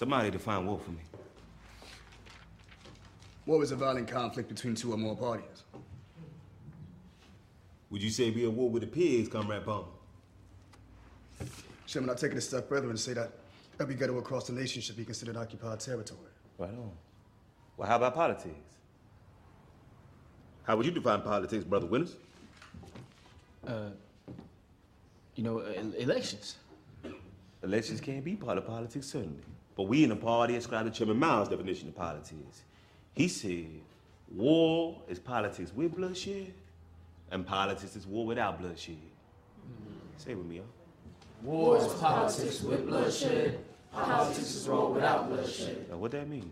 Somebody define war for me. War is a violent conflict between two or more parties. Would you say be a war with the pigs, Comrade Palmer? Chairman, I take it a step further and say that every ghetto across the nation should be considered occupied territory. Right on. Well, how about politics? How would you define politics, Brother Winters? Uh, you know, elections. Elections can't be part of politics, certainly. But we in the party ascribe to Chairman Miles' definition of politics. He said, war is politics with bloodshed, and politics is war without bloodshed. Say it with me, y'all. War is politics with bloodshed. Politics is war without bloodshed. Now, what that mean?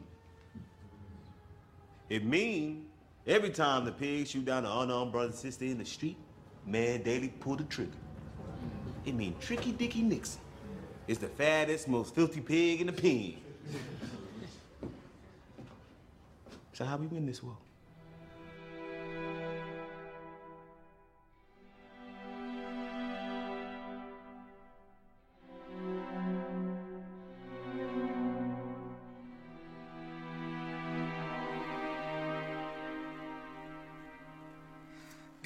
It mean every time the pigs shoot down an unarmed brother and sister in the street, man Daley pull the trigger. It mean Tricky Dicky Nixon is the fattest, most filthy pig in the pen. so how we win this war?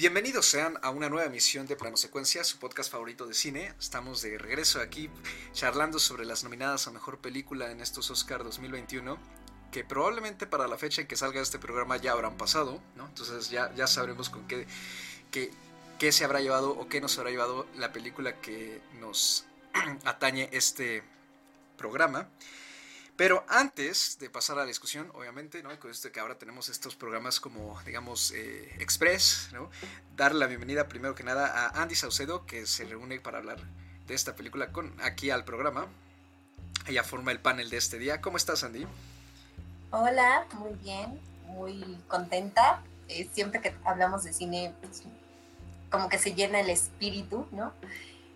Bienvenidos sean a una nueva emisión de Plano Secuencia, su podcast favorito de cine. Estamos de regreso aquí charlando sobre las nominadas a Mejor Película en estos Oscar 2021, que probablemente para la fecha en que salga este programa ya habrán pasado, ¿no? Entonces ya, ya sabremos con qué, qué, qué se habrá llevado o qué nos habrá llevado la película que nos atañe este programa. Pero antes de pasar a la discusión, obviamente, ¿no? con esto de que ahora tenemos estos programas como, digamos, eh, express, ¿no? darle la bienvenida primero que nada a Andy Saucedo, que se reúne para hablar de esta película con, aquí al programa. Ella forma el panel de este día. ¿Cómo estás, Andy? Hola, muy bien, muy contenta. Eh, siempre que hablamos de cine, pues, como que se llena el espíritu, ¿no?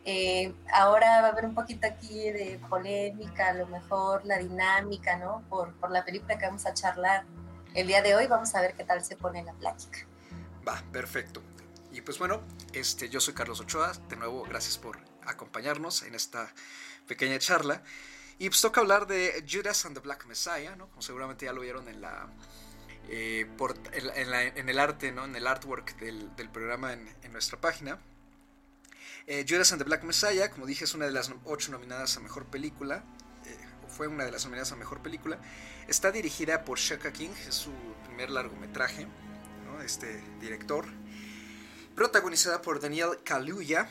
Eh, ahora va a haber un poquito aquí de polémica, a lo mejor la dinámica, ¿no? Por, por la película que vamos a charlar el día de hoy. Vamos a ver qué tal se pone la plática. Va, perfecto. Y pues bueno, este, yo soy Carlos Ochoa. De nuevo, gracias por acompañarnos en esta pequeña charla. Y pues toca hablar de Judas and the Black Messiah, ¿no? Como seguramente ya lo vieron en la... eh, por- en, la- en el arte, ¿no? En el artwork del, del programa en, en nuestra página. Eh, Judas and the Black Messiah, como dije, es una de las ocho nominadas a Mejor Película. eh, fue una de las nominadas a Mejor Película. Está dirigida por Shaka King, es su primer largometraje, ¿no? Este director. Protagonizada por Daniel Kaluuya,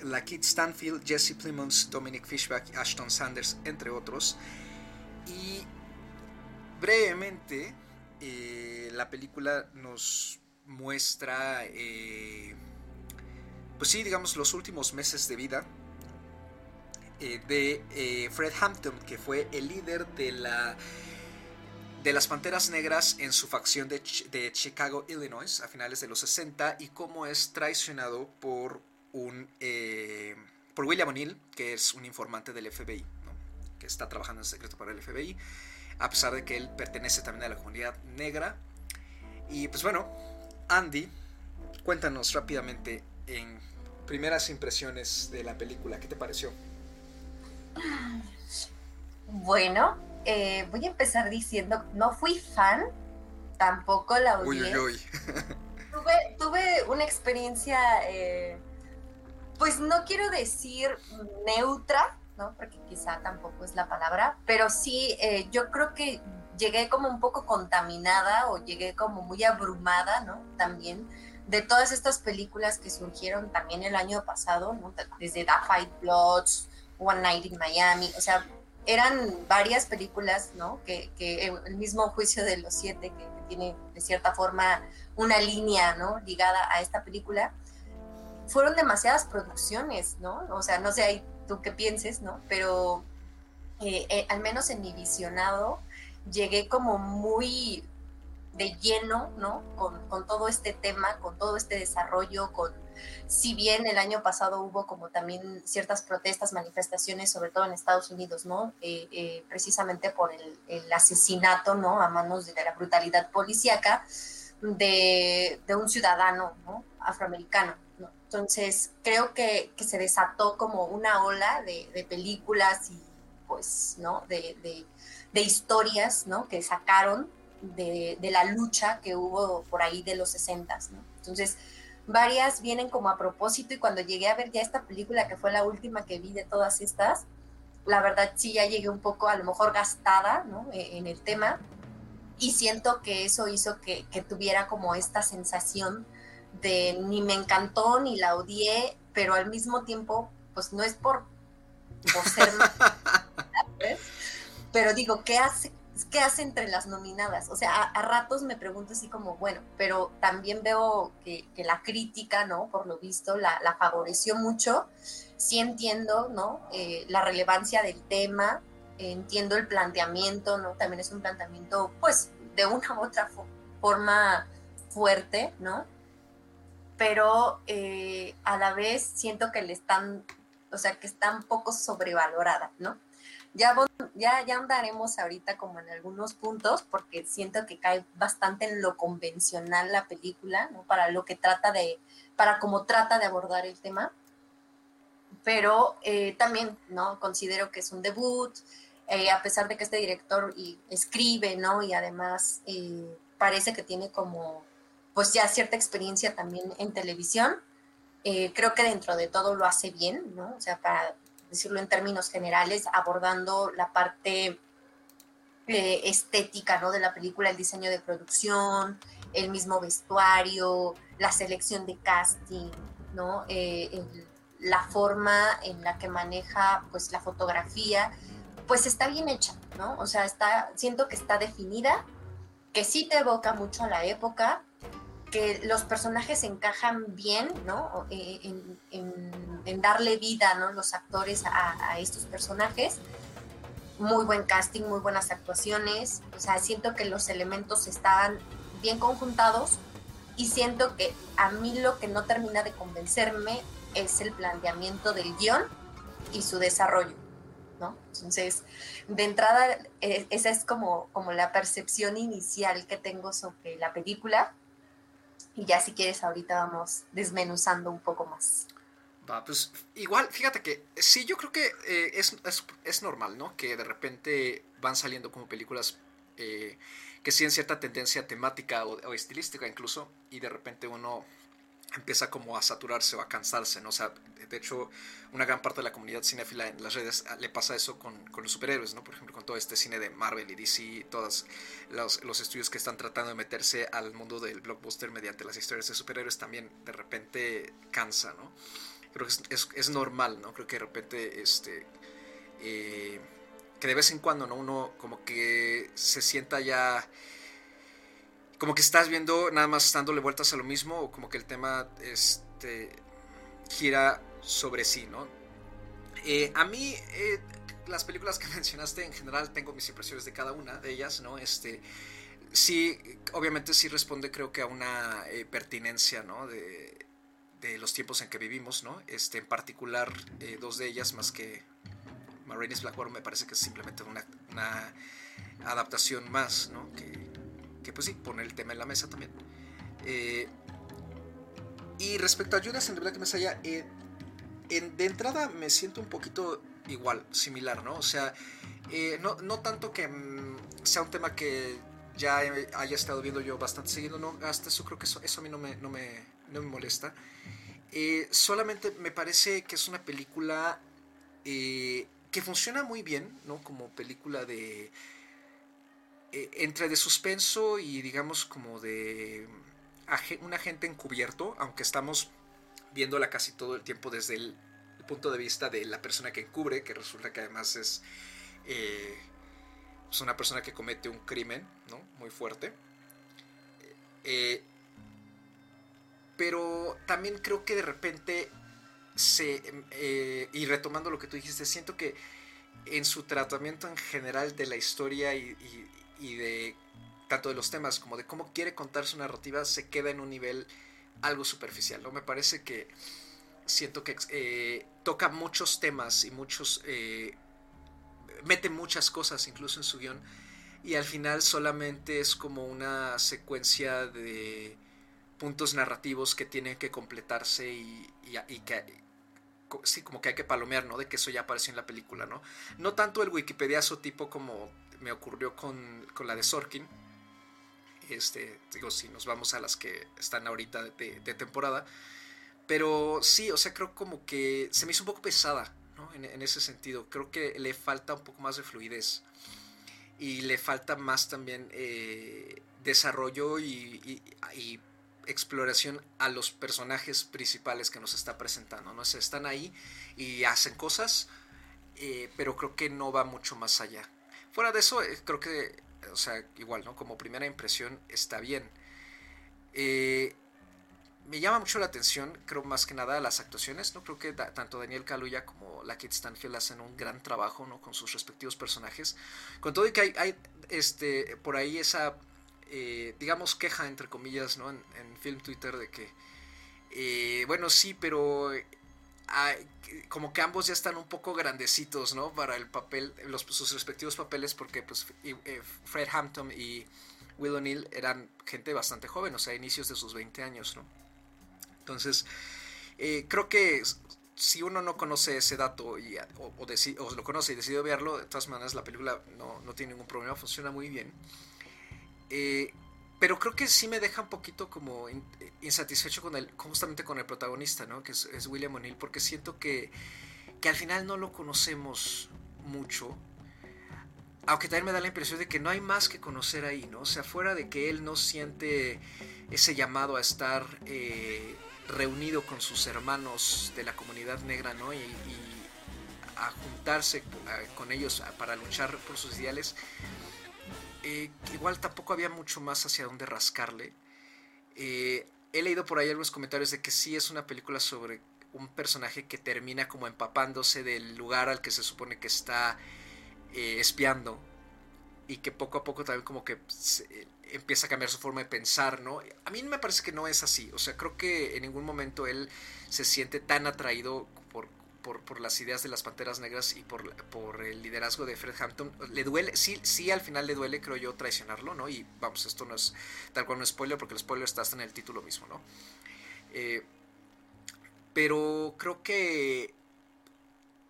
Lakeith Stanfield, Jesse Plemons, Dominic Fishback, Ashton Sanders, entre otros. Y brevemente, eh, la película nos muestra, eh, pues sí, digamos, los últimos meses de vida eh, de eh, Fred Hampton, que fue el líder de la de las Panteras Negras en su facción de, de Chicago, Illinois, a finales de los 60, y cómo es traicionado por un eh, por William O'Neill, que es un informante del FBI, ¿no? que está trabajando en secreto para el FBI, a pesar de que él pertenece también a la comunidad negra. Y pues bueno, Andy, cuéntanos rápidamente en primeras impresiones de la película, ¿qué te pareció? Bueno, eh, voy a empezar diciendo, no fui fan, tampoco la Uy, odié. uy, uy. Tuve, tuve una experiencia, eh, pues no quiero decir neutra, ¿no? Porque quizá tampoco es la palabra, pero sí, eh, yo creo que llegué como un poco contaminada o llegué como muy abrumada, ¿no? También de todas estas películas que surgieron también el año pasado. Desde The Fight Bloods, One Night in Miami, o sea, eran varias películas, ¿no? Que, que el mismo juicio de los siete, que, que tiene de cierta forma una línea, ¿no? Ligada a esta película. Fueron demasiadas producciones, ¿no? O sea, no sé ahí tú qué pienses, ¿no? Pero eh, eh, al menos en mi visionado llegué como muy de lleno, ¿no? Con, con todo este tema, con todo este desarrollo, con si bien el año pasado hubo como también ciertas protestas, manifestaciones, sobre todo en Estados Unidos, ¿no? Eh, eh, precisamente por el, asesinato, ¿no? A manos de la brutalidad policíaca de, un ciudadano, ¿no? Afroamericano, ¿no? Entonces, creo que, que, se desató como una ola de, películas y, pues, ¿no? De, de historias, ¿no? Que sacaron de, de, la lucha que hubo por ahí de los 60, ¿no? Entonces, varias vienen como a propósito y cuando llegué a ver ya esta película, que fue la última que vi de todas estas, la verdad sí ya llegué un poco a lo mejor gastada, ¿no? E, en el tema y siento que eso hizo que, que tuviera como esta sensación de ni me encantó ni la odié, pero al mismo tiempo, pues no es por, por ser... pero digo, ¿qué hace, ¿qué hace entre las nominadas? O sea, a, ratos me pregunto así como, bueno, pero también veo que, la crítica, ¿no? Por lo visto, la, la favoreció mucho. Sí entiendo, ¿no? Eh, la relevancia del tema, entiendo el planteamiento, ¿no? También es un planteamiento, pues, de una u otra forma fuerte, ¿no? Pero eh, a la vez siento que le están, o sea, que está un poco sobrevalorada, ¿no? Ya, ya, andaremos ahorita como en algunos puntos, porque siento que cae bastante en lo convencional la película, ¿no? Para lo que trata de, para cómo trata de abordar el tema. Pero eh, también, ¿no? Considero que es un debut, eh, a pesar de que este director escribe, ¿no? Y además eh, parece que tiene como, pues ya cierta experiencia también en televisión. Creo que dentro de todo lo hace bien, ¿no? O sea, para decirlo en términos generales, abordando la parte estética, ¿no? De la película, el diseño de producción, el mismo vestuario, la selección de casting, ¿no? El, la forma en la que maneja, pues, la fotografía pues está bien hecha, ¿no? O sea, está, siento que está definida, que sí te evoca mucho a la época, que los personajes encajan bien, ¿no? En, en, darle vida, ¿no? Los actores a, a, estos personajes. Muy buen casting, muy buenas actuaciones. O sea, siento que los elementos estaban bien conjuntados y siento que a mí lo que no termina de convencerme es el planteamiento del guion y su desarrollo. ¿no? Entonces, de entrada, eh, esa es como, como la percepción inicial que tengo sobre la película. Y ya si quieres, ahorita vamos desmenuzando un poco más. Va, pues igual, fíjate que sí, yo creo que eh, es, es, es, normal, ¿no? Que de repente van saliendo como películas eh, que siguen cierta tendencia temática o, o, estilística incluso, y de repente uno empieza como a saturarse o a cansarse, ¿no? O sea, de hecho, una gran parte de la comunidad cinéfila en las redes ah, le pasa eso con, con los superhéroes, ¿no? Por ejemplo, con todo este cine de Marvel y DC, todos los, los, estudios que están tratando de meterse al mundo del blockbuster mediante las historias de superhéroes también de repente cansa, ¿no? Creo que es, es, normal, ¿no? Creo que de repente, este... Eh, que de vez en cuando, ¿no? Uno como que se sienta ya como que estás viendo nada más dándole vueltas a lo mismo o como que el tema este, gira sobre sí, ¿no? Eh, a mí, eh, las películas que mencionaste en general tengo mis impresiones de cada una de ellas, ¿no? Este, sí, obviamente sí responde creo que a una eh, pertinencia, ¿no? De, de, los tiempos en que vivimos, ¿no? Este, en particular, eh, dos de ellas, más que Marines Blackwater, me parece que es simplemente una, una adaptación más, ¿no? Que pues sí, pone el tema en la mesa también. Eh, y respecto a Judas and the Black Messiah, eh, en, de entrada me siento un poquito igual, similar, ¿no? O sea, eh, no, no, tanto que mm, sea un tema que ya haya estado viendo yo bastante seguido, no, hasta eso creo que eso, eso a mí no me, no me, no me molesta. Solamente me parece que es una película que funciona muy bien, ¿no? Como película de eh, entre de suspenso y digamos como de un agente encubierto, aunque estamos viéndola casi todo el tiempo desde el, punto de vista de la persona que encubre, que resulta que además es, eh, una persona que comete un crimen ¿no? muy fuerte. Eh, pero también creo que de repente se, y retomando lo que tú dijiste, siento que en su tratamiento en general de la historia y, y de tanto de los temas como de cómo quiere contar su narrativa se queda en un nivel algo superficial. ¿no? Me parece que siento que eh, toca muchos temas y muchos... Eh, mete muchas cosas incluso en su guion y al final solamente es como una secuencia de puntos narrativos que tienen que completarse y, y, y que sí, como que hay que palomear, ¿no? De que eso ya apareció en la película, ¿no? No tanto el Wikipediazo tipo como me ocurrió con, con la de Sorkin. Este, digo, si nos vamos a las que están ahorita de, temporada. Pero sí, o sea, creo como que se me hizo un poco pesada, ¿no? En, ese sentido. Creo que le falta un poco más de fluidez. Y le falta más también eh, desarrollo y, exploración a los personajes principales que nos está presentando, ¿no? O están ahí y hacen cosas, eh, pero creo que no va mucho más allá. Fuera de eso, eh, creo que, o sea, igual, ¿no? Como primera impresión está bien. Eh, me llama mucho la atención, creo más que nada, las actuaciones, ¿no? Creo que tanto Daniel Kaluuya como la Kit Stanfield hacen un gran trabajo, ¿no? Con sus respectivos personajes. Con todo y que hay, este, por ahí esa eh, digamos, queja, entre comillas, ¿no? En, en Film Twitter de que, bueno, sí, pero hay, como que ambos ya están un poco grandecitos, ¿no? Para el papel, sus respectivos papeles, porque pues eh, Fred Hampton y Will O'Neill eran gente bastante joven, o sea, inicios de sus 20 años, ¿no? Entonces, eh, creo que si uno no conoce ese dato y, o, o, o, lo conoce y decide verlo, de todas maneras la película no, no tiene ningún problema, funciona muy bien. Eh, pero creo que sí me deja un poquito como insatisfecho con el, justamente con el protagonista, ¿no? Que es, William O'Neill, porque siento que, que, al final no lo conocemos mucho. Aunque también me da la impresión de que no hay más que conocer ahí, ¿no? O sea, fuera de que él no siente ese llamado a estar eh, reunido con sus hermanos de la comunidad negra, ¿no? Y, y a juntarse con ellos para luchar por sus ideales eh, igual tampoco había mucho más hacia dónde rascarle. Eh, he leído por ahí algunos comentarios de que sí es una película sobre un personaje que termina como empapándose del lugar al que se supone que está eh, espiando y que poco a poco también como que empieza a cambiar su forma de pensar, ¿no? A mí me parece que no es así, o sea, creo que en ningún momento él se siente tan atraído por por, las ideas de las Panteras Negras y por, por, el liderazgo de Fred Hampton. Le duele, sí, sí al final le duele, creo yo, traicionarlo, ¿no? Y vamos, esto no es tal cual un spoiler, porque el spoiler está hasta en el título mismo, ¿no? Eh, pero creo que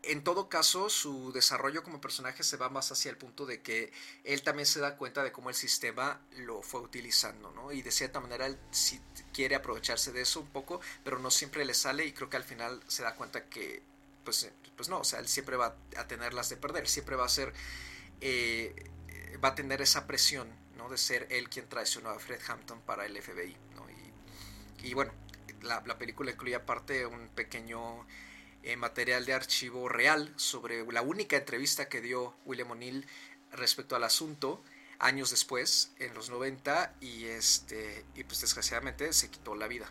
en todo caso su desarrollo como personaje se va más hacia el punto de que él también se da cuenta de cómo el sistema lo fue utilizando, ¿no? Y de cierta manera él sí quiere aprovecharse de eso un poco, pero no siempre le sale y creo que al final se da cuenta que pues, eh, pues no, o sea, él siempre va a tenerlas de perder, siempre va a ser, eh, va a tener esa presión, ¿no? De ser él quien traicionó a Fred Hampton para el FBI, ¿no? Y, bueno, la, la, película incluye aparte un pequeño eh, material de archivo real sobre la única entrevista que dio William O'Neill respecto al asunto años después, en los 90, y, este, y pues desgraciadamente se quitó la vida.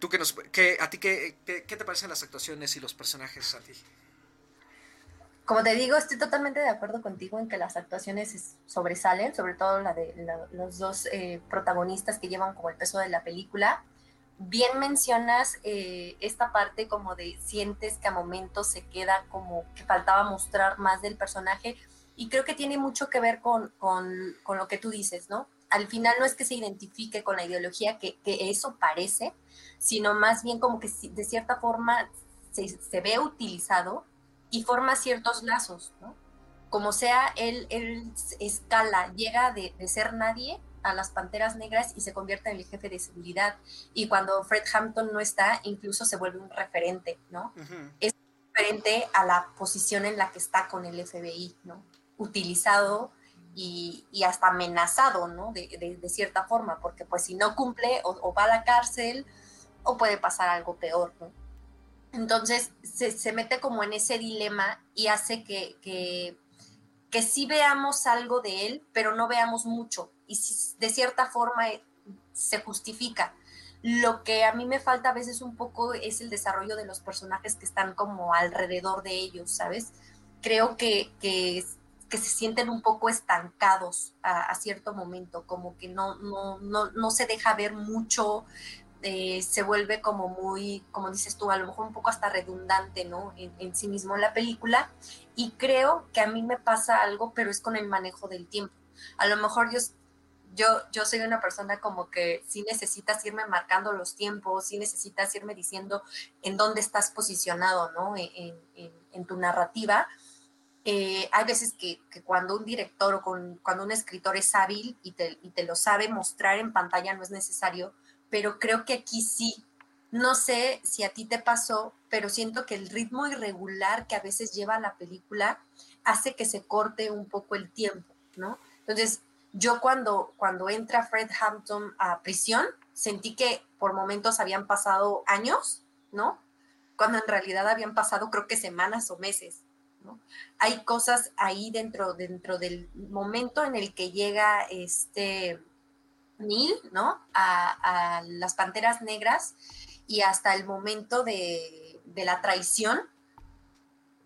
¿Tú que nos, que, ¿A ti qué, qué, te parecen las actuaciones y los personajes, Santi? Como te digo, estoy totalmente de acuerdo contigo en que las actuaciones sobresalen, sobre todo la de los dos eh, protagonistas que llevan como el peso de la película. Bien mencionas eh, esta parte como de sientes que a momentos se queda como que faltaba mostrar más del personaje y creo que tiene mucho que ver con, con, con lo que tú dices, ¿no? Al final no es que se identifique con la ideología, que, que eso parece, sino más bien como que de cierta forma se, se ve utilizado y forma ciertos lazos, ¿no? Como sea, él, él escala, llega de, de, ser nadie a las Panteras Negras y se convierte en el jefe de seguridad. Y cuando Fred Hampton no está, incluso se vuelve un referente, ¿no? Uh -huh. Es referente a la posición en la que está con el FBI, ¿no? Utilizado y, hasta amenazado, ¿no? De, cierta forma, porque pues si no cumple o, va a la cárcel o puede pasar algo peor, ¿no? Entonces se, mete como en ese dilema y hace que, que, que, sí veamos algo de él, pero no veamos mucho. Y de cierta forma eh, se justifica. Lo que a mí me falta a veces un poco es el desarrollo de los personajes que están como alrededor de ellos, ¿sabes? Creo que, que, que se sienten un poco estancados a, cierto momento, como que no, no, no, no se deja ver mucho, eh, se vuelve como muy, como dices tú, a lo mejor un poco hasta redundante, ¿no? En, sí mismo la película. Y creo que a mí me pasa algo, pero es con el manejo del tiempo. A lo mejor yo Yo, yo soy una persona como que sí necesitas irme marcando los tiempos, sí necesitas irme diciendo en dónde estás posicionado, ¿no? En, tu narrativa. Eh, hay veces que, cuando un director o cuando un escritor es hábil y te, y te lo sabe mostrar en pantalla no es necesario, pero creo que aquí sí. No sé si a ti te pasó, pero siento que el ritmo irregular que a veces lleva la película hace que se corte un poco el tiempo, ¿no? Entonces, yo cuando, cuando entra Fred Hampton a prisión, sentí que por momentos habían pasado años, ¿no? Cuando en realidad habían pasado creo que semanas o meses, Hay cosas ahí dentro, dentro del momento en el que llega este Neil, ¿no? A, las Panteras Negras y hasta el momento de, de la traición,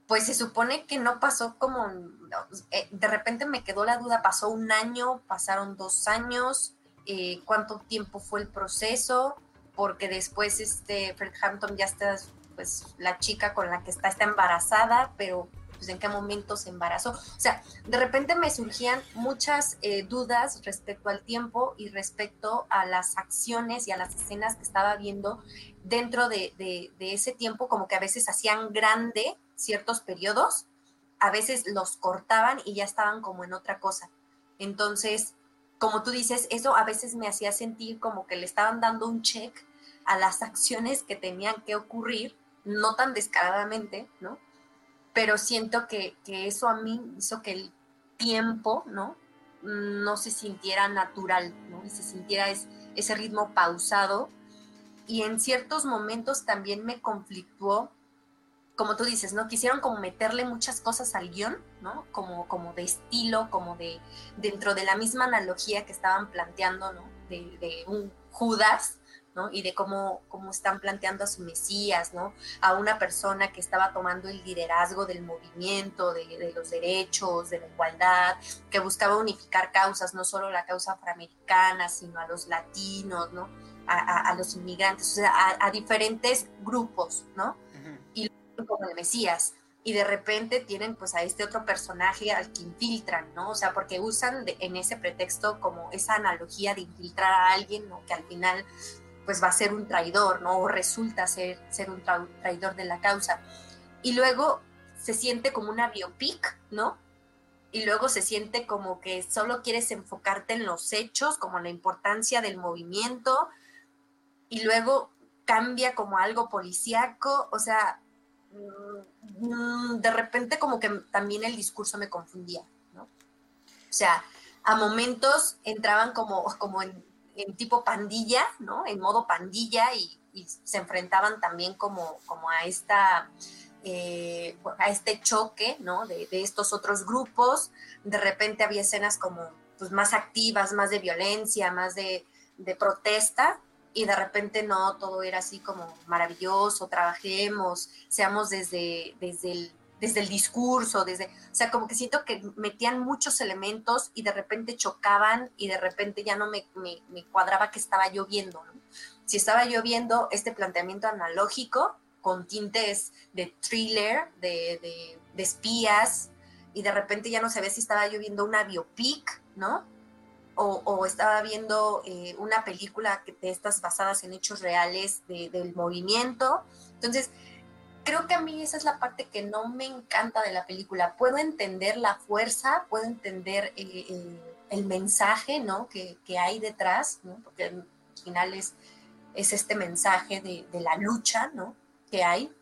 pues se supone que no pasó como, eh, de repente me quedó la duda, pasó un año, pasaron dos años, eh, cuánto tiempo fue el proceso, porque después este Fred Hampton ya está, pues la chica con la que está está embarazada, pero pues en qué momento se embarazó. O sea, de repente me surgían muchas eh, dudas respecto al tiempo y respecto a las acciones y a las escenas que estaba viendo dentro de, de ese tiempo, como que a veces hacían grande ciertos periodos, a veces los cortaban y ya estaban como en otra cosa. Entonces, como tú dices, eso a veces me hacía sentir como que le estaban dando un check a las acciones que tenían que ocurrir, no tan descaradamente, ¿no? Pero siento que, eso a mí hizo que el tiempo, ¿no? No se sintiera natural, ¿no? Y se sintiera ese ritmo pausado. Y en ciertos momentos también me conflictuó como tú dices, ¿no? Quisieron como meterle muchas cosas al guion, ¿no? Como, como de estilo, como de dentro de la misma analogía que estaban planteando, ¿no? De, un Judas, ¿no? Y de cómo, cómo están planteando a su Mesías, ¿no? A una persona que estaba tomando el liderazgo del movimiento, de, los derechos, de la igualdad, que buscaba unificar causas, no solo la causa afroamericana, sino a los latinos, ¿no? A, los inmigrantes, o sea, a, a diferentes grupos, ¿no? como el Mesías y de repente tienen pues a este otro personaje al que infiltran, ¿no? O sea, porque usan en ese pretexto como esa analogía de infiltrar a alguien, ¿no? Que al final pues va a ser un traidor, ¿no? O resulta ser, ser un traidor de la causa. Y luego se siente como una biopic, ¿no? Y luego se siente como que solo quieres enfocarte en los hechos, como la importancia del movimiento, y luego cambia como algo policíaco, o sea, Mm, de repente como que también el discurso me confundía, ¿no? O sea, a momentos entraban como, como en, tipo pandilla, ¿no? En modo pandilla y, se enfrentaban también como, como a esta... Eh, a este choque, ¿no? De, estos otros grupos. De repente había escenas como pues, más activas, más de violencia, más de, de protesta, y de repente no, todo era así como maravilloso, trabajemos, seamos desde, desde, el, desde el discurso, desde, o sea, como que siento que metían muchos elementos y de repente chocaban y de repente ya no me, me, cuadraba que estaba lloviendo. Si estaba lloviendo, este planteamiento analógico con tintes de thriller, de, de, de espías, y de repente ya no sabía si estaba lloviendo una biopic, ¿no? o, estaba viendo eh, una película de estas basadas en hechos reales del movimiento. Entonces, creo que a mí esa es la parte que no me encanta de la película. Puedo entender la fuerza, puedo entender eh, el, mensaje ¿no? que, hay detrás, ¿no? porque al final es, es este mensaje de, de, la lucha ¿no? que hay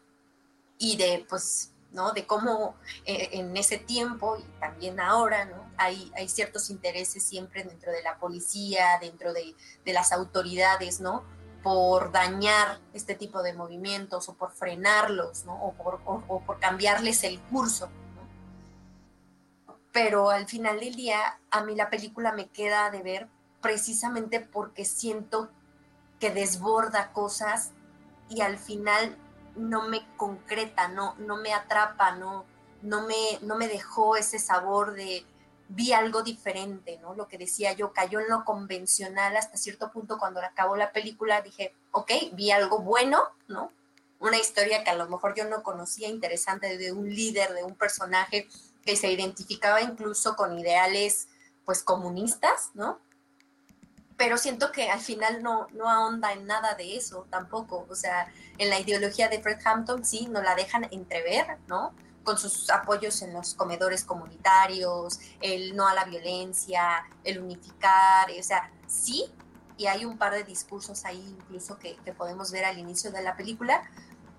y de pues ¿no? De cómo eh, en ese tiempo y también ahora, ¿no? Hay, hay ciertos intereses siempre dentro de la policía, dentro de, las autoridades, ¿no? Por dañar este tipo de movimientos o por frenarlos, ¿no? O por, cambiarles el curso, Pero al final del día, a mí la película me queda de ver precisamente porque siento que desborda cosas y al final no me concreta, no, no me atrapa, no, no, me, no me dejó ese sabor de vi algo diferente, ¿no? Lo que decía yo, cayó en lo convencional hasta cierto punto cuando acabó la película, dije, ok, vi algo bueno, ¿no? Una historia que a lo mejor yo no conocía, interesante, de un líder, de un personaje que se identificaba incluso con ideales, pues, comunistas, ¿no? pero siento que al final no, no ahonda en nada de eso tampoco. O sea, en la ideología de Fred Hampton sí nos la dejan entrever, ¿no? Con sus apoyos en los comedores comunitarios, el no a la violencia, el unificar, o sea, sí, y hay un par de discursos ahí incluso que, que podemos ver al inicio de la película,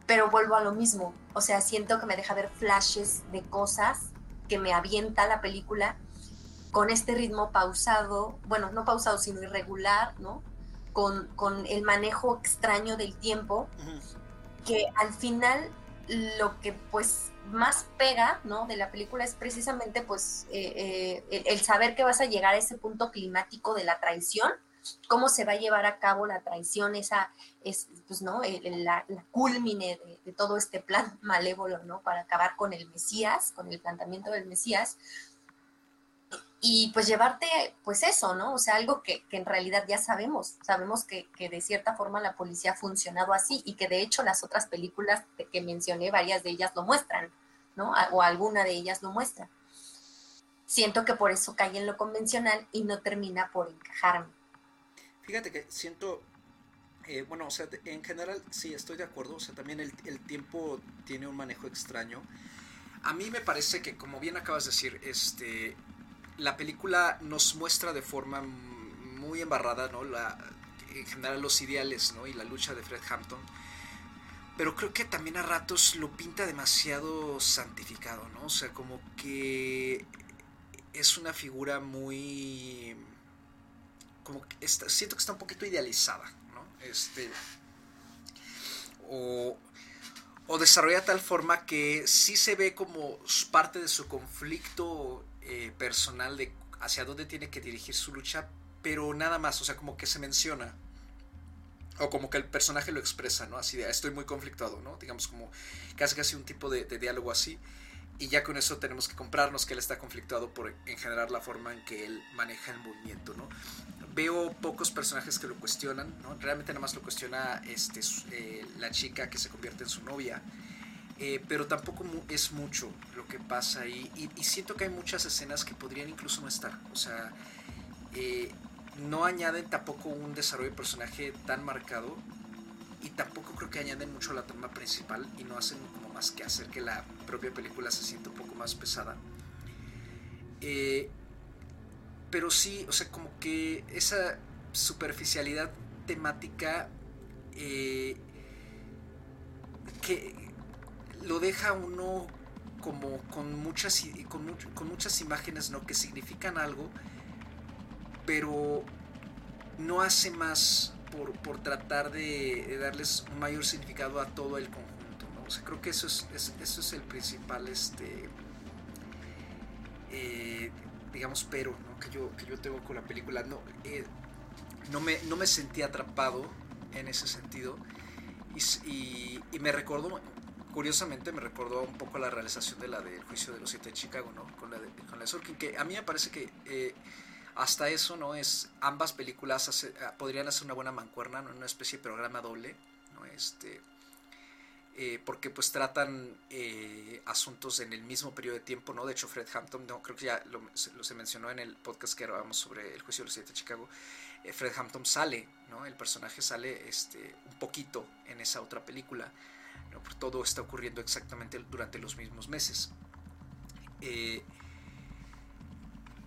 pero vuelvo a lo mismo. O sea, siento que me deja ver flashes de cosas que me avienta la película con este ritmo pausado, bueno, no pausado, sino irregular, ¿no? Con, con el manejo extraño del tiempo, que al final lo que pues más pega, ¿no? De la película es precisamente pues eh, eh, el, saber que vas a llegar a ese punto climático de la traición, cómo se va a llevar a cabo la traición, esa es, pues, ¿no? la, culmine de, de, todo este plan malévolo, ¿no? Para acabar con el Mesías, con el planteamiento del Mesías, y pues llevarte pues eso, ¿no? O sea, algo que, que en realidad ya sabemos, sabemos que, que, de cierta forma la policía ha funcionado así y que de hecho las otras películas que mencioné, varias de ellas lo muestran, ¿no? O alguna de ellas lo muestra. Siento que por eso cae en lo convencional y no termina por encajarme. Fíjate que siento, eh, bueno, o sea, en general sí estoy de acuerdo, o sea, también el, el tiempo tiene un manejo extraño. A mí me parece que, como bien acabas de decir, este, la película nos muestra de forma muy embarrada, ¿no? La, en general los ideales, ¿no? Y la lucha de Fred Hampton. Pero creo que también a ratos lo pinta demasiado santificado, ¿no? O sea, como que es una figura muy... Como que siento que está un poquito idealizada, ¿no? Este... O, o desarrolla de tal forma que sí se ve como parte de su conflicto eh, personal de hacia dónde tiene que dirigir su lucha, pero nada más, o sea, como que se menciona. O como que el personaje lo expresa, ¿no? Así de, estoy muy conflictuado, ¿no? Digamos como casi casi un tipo de, diálogo así. Y ya con eso tenemos que comprarnos que él está conflictuado por en generar la forma en que él maneja el movimiento, ¿no? Veo pocos personajes que lo cuestionan, ¿no? Realmente nada más lo cuestiona este, eh, la chica que se convierte en su novia eh, pero tampoco es mucho lo que pasa ahí. Y, siento que hay muchas escenas que podrían incluso no estar. O sea, eh, no añaden tampoco un desarrollo de personaje tan marcado. Y tampoco creo que añaden mucho a la trama principal y no hacen como más que hacer que la propia película se sienta un poco más pesada. Eh, pero sí, o sea, como que esa superficialidad temática que, lo deja uno como con muchas, con, con muchas imágenes ¿no? que significan algo, pero no hace más por, por tratar de, darles un mayor significado a todo el conjunto. ¿no? Creo que eso es, eso es el principal, este, eh, digamos, pero ¿no? que, yo, que yo tengo con la película. No, eh, no, me, no me sentí atrapado en ese sentido. Y me recordó curiosamente me recordó un poco la realización de la del juicio de los siete de Chicago, ¿no? Con la de, con la Sorkin, que a mí me parece que eh, hasta eso, ¿no? Es, ambas películas ah, podrían hacer una buena mancuerna, ¿no? Una especie de programa doble, ¿no? Este, eh, porque pues tratan eh, asuntos en el mismo periodo de tiempo, ¿no? De hecho, Fred Hampton, no, creo que ya lo, se mencionó en el podcast que grabamos sobre el juicio de los siete de Chicago, Fred Hampton sale, ¿no? El personaje sale este, un poquito en esa otra película todo está ocurriendo exactamente durante los mismos meses. Eh,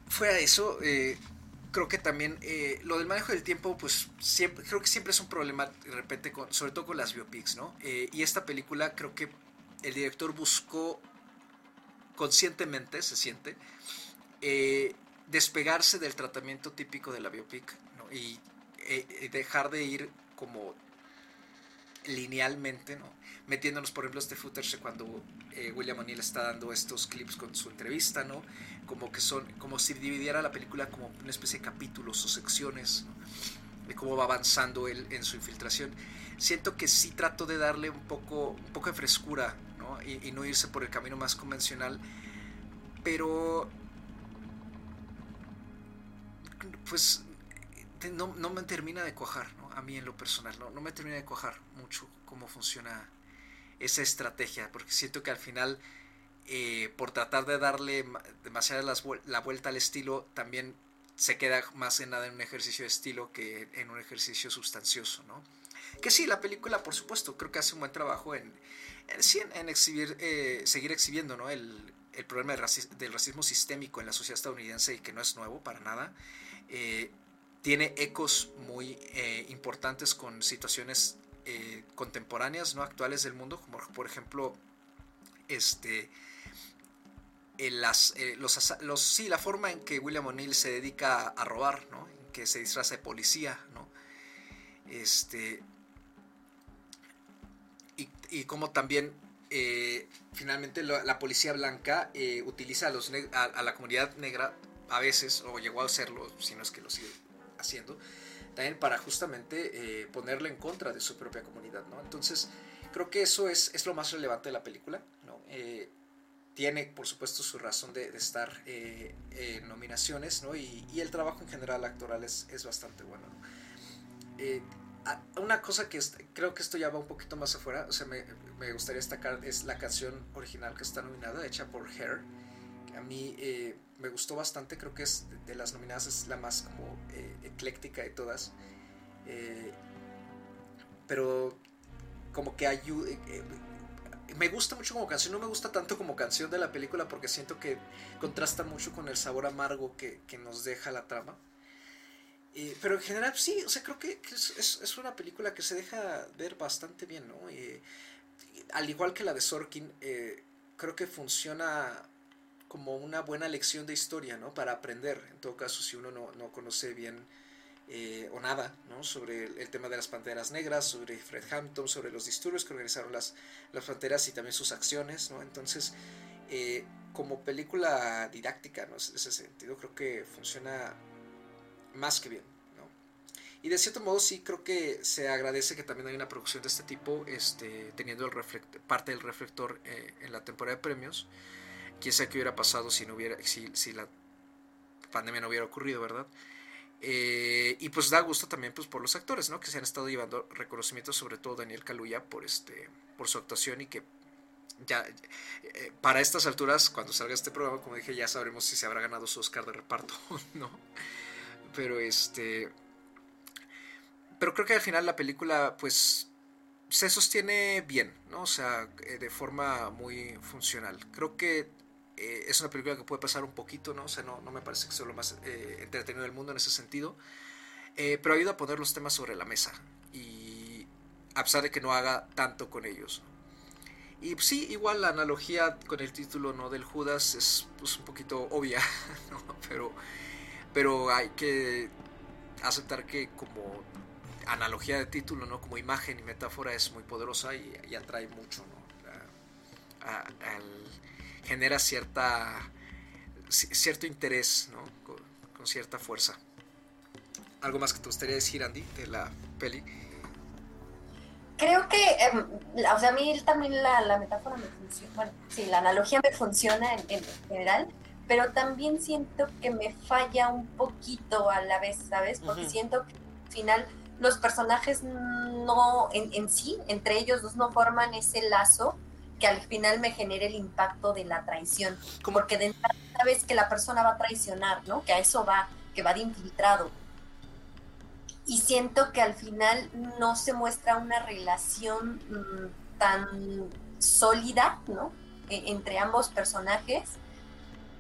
fuera de eso, eh, creo que también eh, lo del manejo del tiempo, pues creo que siempre es un problema de repente, sobre todo con las biopics, ¿no? y esta película creo que el director buscó conscientemente, se siente, despegarse del tratamiento típico de la biopic y dejar de ir como linealmente, ¿no? Metiéndonos, por ejemplo, este footage cuando eh, William O'Neill está dando estos clips con su entrevista. Como que son, como si dividiera la película como una especie de capítulos o secciones, De cómo va avanzando él en su infiltración. Siento que sí trato de darle un poco, un poco de frescura, ¿no? Y, y no irse por el camino más convencional, pero pues no, no, me termina de cuajar, ¿no? A mí en lo personal, ¿no? no me termina de cuajar mucho cómo funciona esa estrategia, porque siento que al final, eh, por tratar de darle demasiada la vuelta al estilo, también se queda más en nada en un ejercicio de estilo que en un ejercicio sustancioso, ¿no? Que sí, la película, por supuesto, creo que hace un buen trabajo en, en, exhibir, eh, seguir exhibiendo ¿no? el, el problema del, del, racismo sistémico en la sociedad estadounidense y que no es nuevo para nada. Eh, tiene ecos muy eh, importantes con situaciones contemporáneas, ¿no? actuales del mundo, como por ejemplo este, las, los, sí, la forma en que William O'Neill se dedica a robar, ¿no? que se disfraza de policía, ¿no? este, y, como también eh, finalmente la, policía blanca eh, utiliza a, los a, la comunidad negra a veces, o llegó a hacerlo, si no es que lo sigue haciendo, también para justamente eh, ponerle en contra de su propia comunidad, ¿no? Entonces, creo que eso es, es lo más relevante de la película, ¿no? tiene, por supuesto, su razón de, estar en nominaciones, ¿no? Y, y, el trabajo en general actoral es, es bastante bueno, ¿no? una cosa que creo que esto ya va un poquito más afuera, o sea, me, me, gustaría destacar es la canción original que está nominada, hecha por Hair, a mí eh, me gustó bastante, creo que es de, las nominadas es la más como eh, ecléctica de todas, eh, pero como que ayuda, me gusta mucho como canción, no me gusta tanto como canción de la película porque siento que contrasta mucho con el sabor amargo que, nos deja la trama. Pero en general sí, o sea, creo que, es, es, una película que se deja ver bastante bien, ¿no? Al igual que la de Sorkin, creo que funciona como una buena lección de historia, ¿no? Para aprender, en todo caso, si uno no, no conoce bien o nada, ¿no? Sobre el, tema de las Panteras Negras, sobre Fred Hampton, sobre los disturbios que organizaron las, las Panteras y también sus acciones, ¿no? Entonces, como película didáctica, ¿no? En ese sentido, creo que funciona más que bien. ¿no? Y de cierto modo sí creo que se agradece que también hay una producción de este tipo, este, teniendo el parte del reflector eh, en la temporada de premios. Quién sabe qué hubiera pasado si, no hubiera, si, si la pandemia no hubiera ocurrido, ¿verdad? Eh, y pues da gusto también pues, por los actores, ¿no? Que se han estado llevando reconocimiento, sobre todo Daniel Kaluuya, por, este, por su actuación y que ya eh, para estas alturas, cuando salga este programa, como dije, ya sabremos si se habrá ganado su Oscar de reparto no. Pero este. Pero creo que al final la película, pues. Se sostiene bien, ¿no? O sea, eh, de forma muy funcional. Creo que eh, es una película que puede pasar un poquito, ¿no? O sea, no, no me parece que sea lo más eh, entretenido del mundo en ese sentido. pero ayuda a poner los temas sobre la mesa. Y a pesar de que no haga tanto con ellos. Y pues, sí, igual la analogía con el título ¿no? del Judas es pues, un poquito obvia, ¿no? Pero pero hay que aceptar que como analogía de título, ¿no? Como imagen y metáfora es muy poderosa y, atrae mucho, ¿no? Genera cierta cierto interés, ¿no? Con, cierta fuerza. ¿Algo más que te gustaría decir, Andy, de la peli? Creo que, em, o sea, a mí también la, metáfora me funciona, bueno, sí, la analogía me funciona en general, pero también siento que me falla un poquito a la vez, ¿sabes? Porque siento que al final los personajes no, en, sí, entre ellos dos no forman ese lazo que al final me genere el impacto de la traición. Porque de entrada sabes que la persona va a traicionar, ¿no? Que a eso va, que va de infiltrado. Y siento que al final no se muestra una relación mm, tan sólida, ¿no? E, entre ambos personajes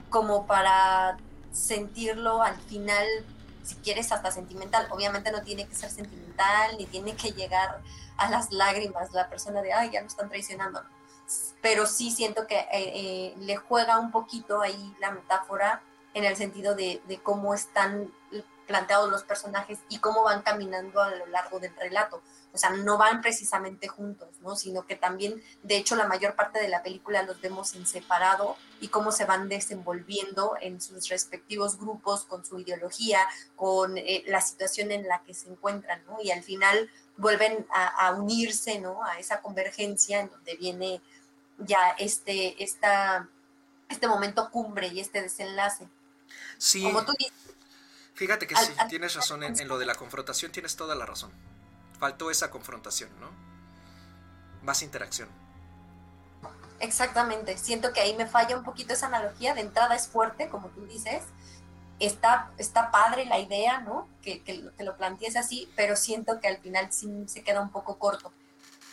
como para sentirlo al final, si quieres, hasta sentimental. Obviamente no tiene que ser sentimental, ni tiene que llegar a las lágrimas la persona de, ay, ya nos están traicionando. Pero sí siento que eh, eh, le juega un poquito ahí la metáfora en el sentido de, de cómo están planteados los personajes y cómo van caminando a lo largo del relato o sea, no van precisamente juntos, ¿no? Sino que también, de hecho, la mayor parte de la película los vemos en separado y cómo se van desenvolviendo en sus respectivos grupos con su ideología, con eh, la situación en la que se encuentran, ¿no? Y al final vuelven a, unirse, ¿no? A esa convergencia en donde viene ya este, esta, este momento cumbre y este desenlace. Sí. Como tú dices. Fíjate que sí, tienes razón en lo de la confrontación, tienes toda la razón faltó esa confrontación, ¿no? Más interacción. Exactamente, siento que ahí me falla un poquito esa analogía, de entrada es fuerte, como tú dices, está, está padre la idea, ¿no? Que, que, que, lo plantees así, pero siento que al final sí se queda un poco corto.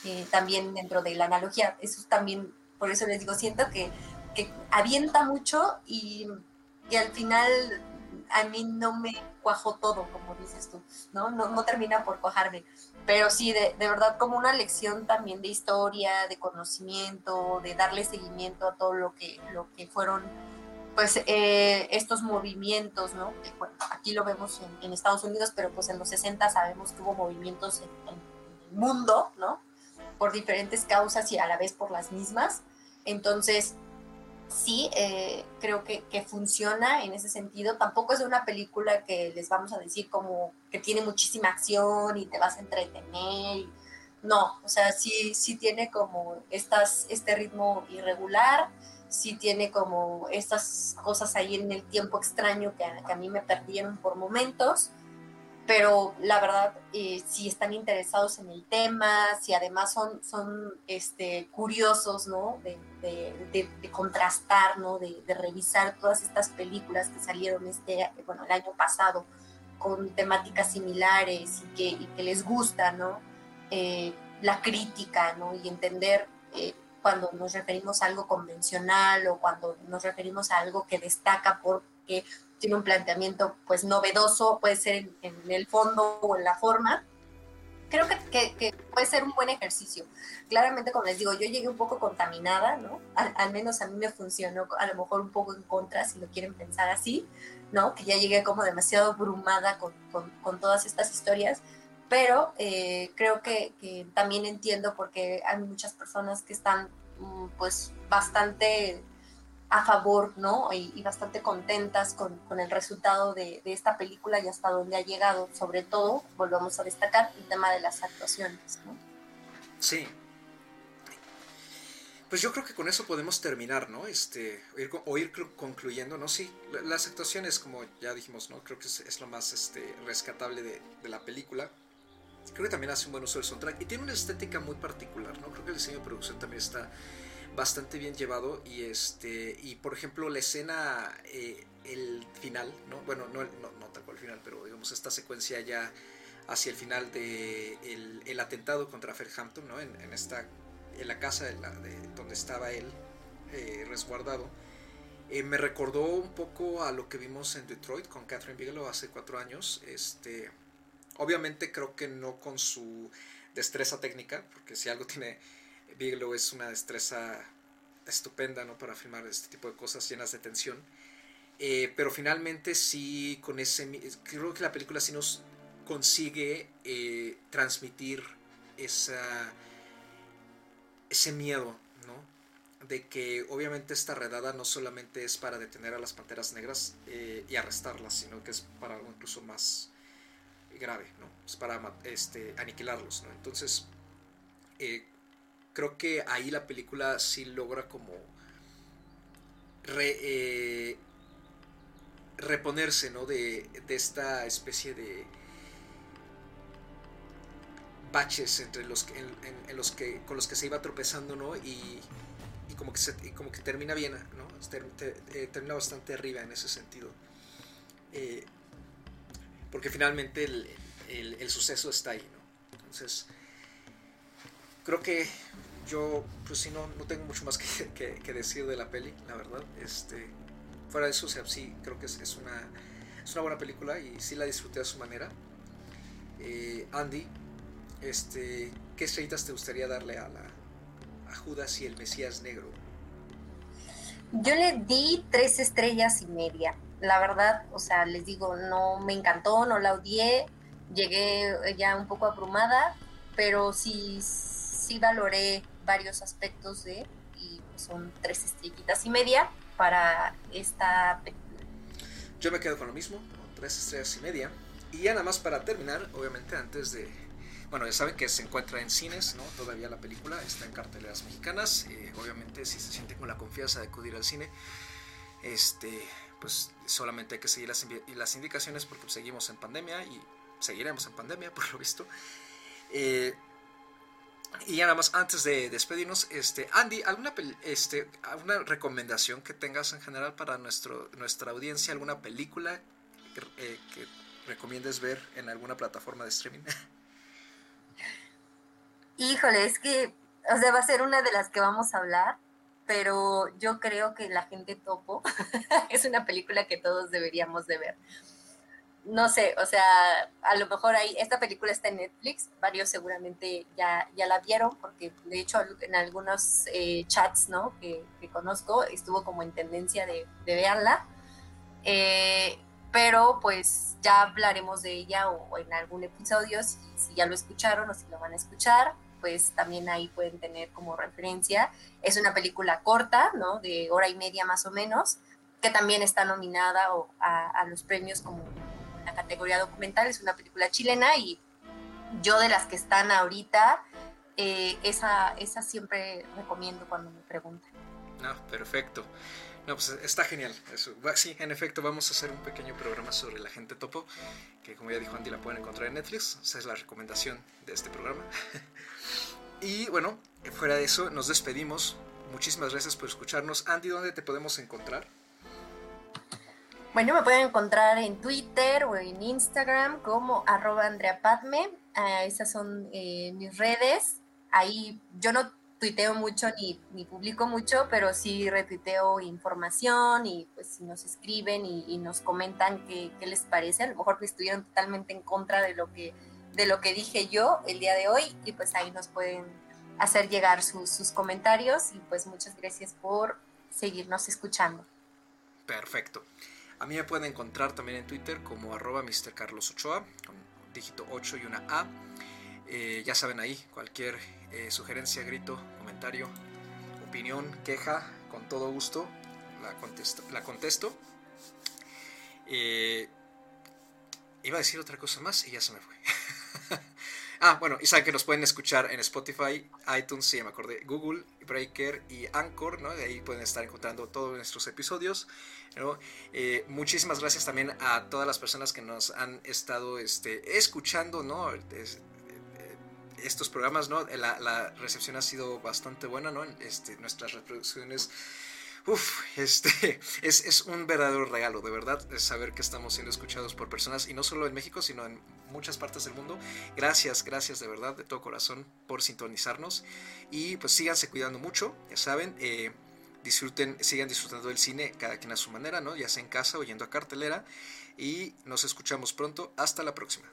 Eh, también dentro de la analogía, eso también, por eso les digo, siento que, que avienta mucho y, y, al final a mí no me cuajó todo, como dices tú, ¿no? No, no termina por cuajarme. Pero sí, de, de, verdad, como una lección también de historia, de conocimiento, de darle seguimiento a todo lo que, lo que fueron pues eh, estos movimientos, ¿no? Aquí lo vemos en, Estados Unidos, pero pues en los 60 sabemos que hubo movimientos en, en, el mundo, ¿no? Por diferentes causas y a la vez por las mismas. Entonces, sí, eh, creo que, que, funciona en ese sentido. Tampoco es una película que les vamos a decir como que tiene muchísima acción y te vas a entretener. No, o sea, sí, sí tiene como estas, este ritmo irregular sí tiene como estas cosas ahí en el tiempo extraño que que a mí me perdieron por momentos, pero la verdad, eh, si están interesados en el tema, si además son, son este, curiosos, ¿no? De, de, de, de contrastar, ¿no? De, revisar todas estas películas que salieron este, bueno, el año pasado con temáticas similares y que, que les gusta, ¿no? Eh, la crítica, ¿no? Y entender eh, cuando nos referimos a algo convencional o cuando nos referimos a algo que destaca porque tiene un planteamiento pues novedoso, puede ser en, en el fondo o en la forma. Creo que, que, que, puede ser un buen ejercicio. Claramente, como les digo, yo llegué un poco contaminada, ¿no? Al, al, menos a mí me funcionó, a lo mejor un poco en contra, si lo quieren pensar así, ¿no? Que ya llegué como demasiado abrumada con, con, con todas estas historias, pero eh, creo que, que, también entiendo porque hay muchas personas que están pues bastante a favor, ¿no? Y, y bastante contentas con, con el resultado de, de, esta película y hasta dónde ha llegado. Sobre todo, volvamos a destacar el tema de las actuaciones, ¿no? Sí. Pues yo creo que con eso podemos terminar, ¿no? Este, o ir, o ir concluyendo, ¿no? Sí, las actuaciones, como ya dijimos, ¿no? Creo que es, es lo más este, rescatable de, de la película creo que también hace un buen uso del soundtrack y tiene una estética muy particular, ¿no? Creo que el diseño de producción también está bastante bien llevado y este y por ejemplo la escena eh, el final, ¿no? Bueno, no, no, no tal cual el final, pero digamos esta secuencia ya hacia el final de el, atentado contra Fairhampton, ¿no? En, esta en la casa donde estaba él eh, resguardado. Eh, me recordó un poco a lo que vimos en Detroit con Catherine Bigelow hace cuatro años. Este, Obviamente creo que no con su destreza técnica, porque si algo tiene Bigelow es una destreza estupenda ¿no? para filmar este tipo de cosas llenas de tensión. Eh, pero finalmente sí, con ese, creo que la película sí nos consigue eh, transmitir esa, ese miedo, ¿no? De que obviamente esta redada no solamente es para detener a las panteras negras eh, y arrestarlas, sino que es para algo incluso más, grave, ¿no? Es para este, aniquilarlos, ¿no? Entonces, creo que ahí la película sí logra como eh, reponerse, ¿no? De, de, esta especie de baches entre los en, en, los que con los que se iba tropezando, ¿no? Y, y como que como que termina bien, ¿no? Eh, termina bastante arriba en ese sentido. Eh, porque finalmente el, el, el, suceso está ahí, ¿no? Entonces, creo que yo, pues sí, no, no tengo mucho más que, decir de la peli, la verdad. Este, fuera de eso, o sea, sí, creo que es, es, una, es una buena película y sí la disfruté a su manera. Eh, Andy, este, ¿qué estrellitas te gustaría darle a, la, a Judas y el Mesías Negro? Yo le di tres estrellas y media la verdad, o sea, les digo, no me encantó, no la odié, llegué ya un poco abrumada, pero sí, sí valoré varios aspectos de, y son tres estrellitas y media para esta película. Yo me quedo con lo mismo, con tres estrellas y media. Y ya nada más para terminar, obviamente antes de... Bueno, ya saben que se encuentra en cines, ¿no? Todavía la película está en carteleras mexicanas. Eh, obviamente, si se sienten con la confianza de acudir al cine, este, pues solamente hay que seguir las, las indicaciones porque seguimos en pandemia y seguiremos en pandemia por lo visto. Eh, Y ya nada más, antes de despedirnos, este, Andy, ¿alguna, este, ¿alguna recomendación que tengas en general para nuestro, nuestra audiencia? ¿Alguna película que, eh, que recomiendes ver en alguna plataforma de streaming? Híjole, es que, o sea, va a ser una de las que vamos a hablar, pero yo creo que La Gente Topo es una película que todos deberíamos de ver. No sé, o sea, a lo mejor ahí, esta película está en Netflix, varios seguramente ya, ya la vieron, porque de hecho en algunos eh, chats, ¿no? Que, conozco, estuvo como en tendencia de, de verla. Eh, pero pues ya hablaremos de ella o, en algún episodio, si, ya lo escucharon o si lo van a escuchar, pues también ahí pueden tener como referencia. Es una película corta, ¿no? De hora y media más o menos, que también está nominada a, a los premios como la categoría documental, es una película chilena y yo de las que están ahorita, eh, esa, esa siempre recomiendo cuando me preguntan. No, perfecto. No, pues está genial. Eso. Sí, en efecto, vamos a hacer un pequeño programa sobre la gente topo, que como ya dijo Andy, la pueden encontrar en Netflix. Esa es la recomendación de este programa. y bueno, fuera de eso, nos despedimos. Muchísimas gracias por escucharnos. Andy, ¿dónde te podemos encontrar? Bueno, me pueden encontrar en Twitter o en Instagram como arroba Andrea Padme. Uh, esas son eh, mis redes. Ahí yo no tuiteo mucho ni, ni, publico mucho, pero sí retuiteo información y pues si nos escriben y, y nos comentan qué, qué, les parece, a lo mejor que estuvieron totalmente en contra de lo que de lo que dije yo el día de hoy y pues ahí nos pueden hacer llegar sus, sus comentarios y pues muchas gracias por seguirnos escuchando. Perfecto. A mí me pueden encontrar también en Twitter como arroba Mr. Con dígito 8 y una A. Eh, ya saben ahí, cualquier eh, sugerencia, grito, comentario, opinión, queja, con todo gusto la contesto. La contesto. Eh, iba a decir otra cosa más y ya se me fue. Ah, bueno, y saben que nos pueden escuchar en Spotify, iTunes, sí, me acordé, Google, Breaker y Anchor, ¿no? De ahí pueden estar encontrando todos nuestros episodios. ¿no? Eh, muchísimas gracias también a todas las personas que nos han estado este, escuchando, ¿no? Es, estos programas, ¿no? La, la, recepción ha sido bastante buena, ¿no? Este, nuestras reproducciones, uff, este, es, es, un verdadero regalo, de verdad, saber que estamos siendo escuchados por personas, y no solo en México, sino en muchas partes del mundo. Gracias, gracias de verdad, de todo corazón, por sintonizarnos, y pues síganse cuidando mucho, ya saben, eh, disfruten, sigan disfrutando del cine, cada quien a su manera, ¿no? Ya sea en casa o yendo a cartelera, y nos escuchamos pronto, hasta la próxima.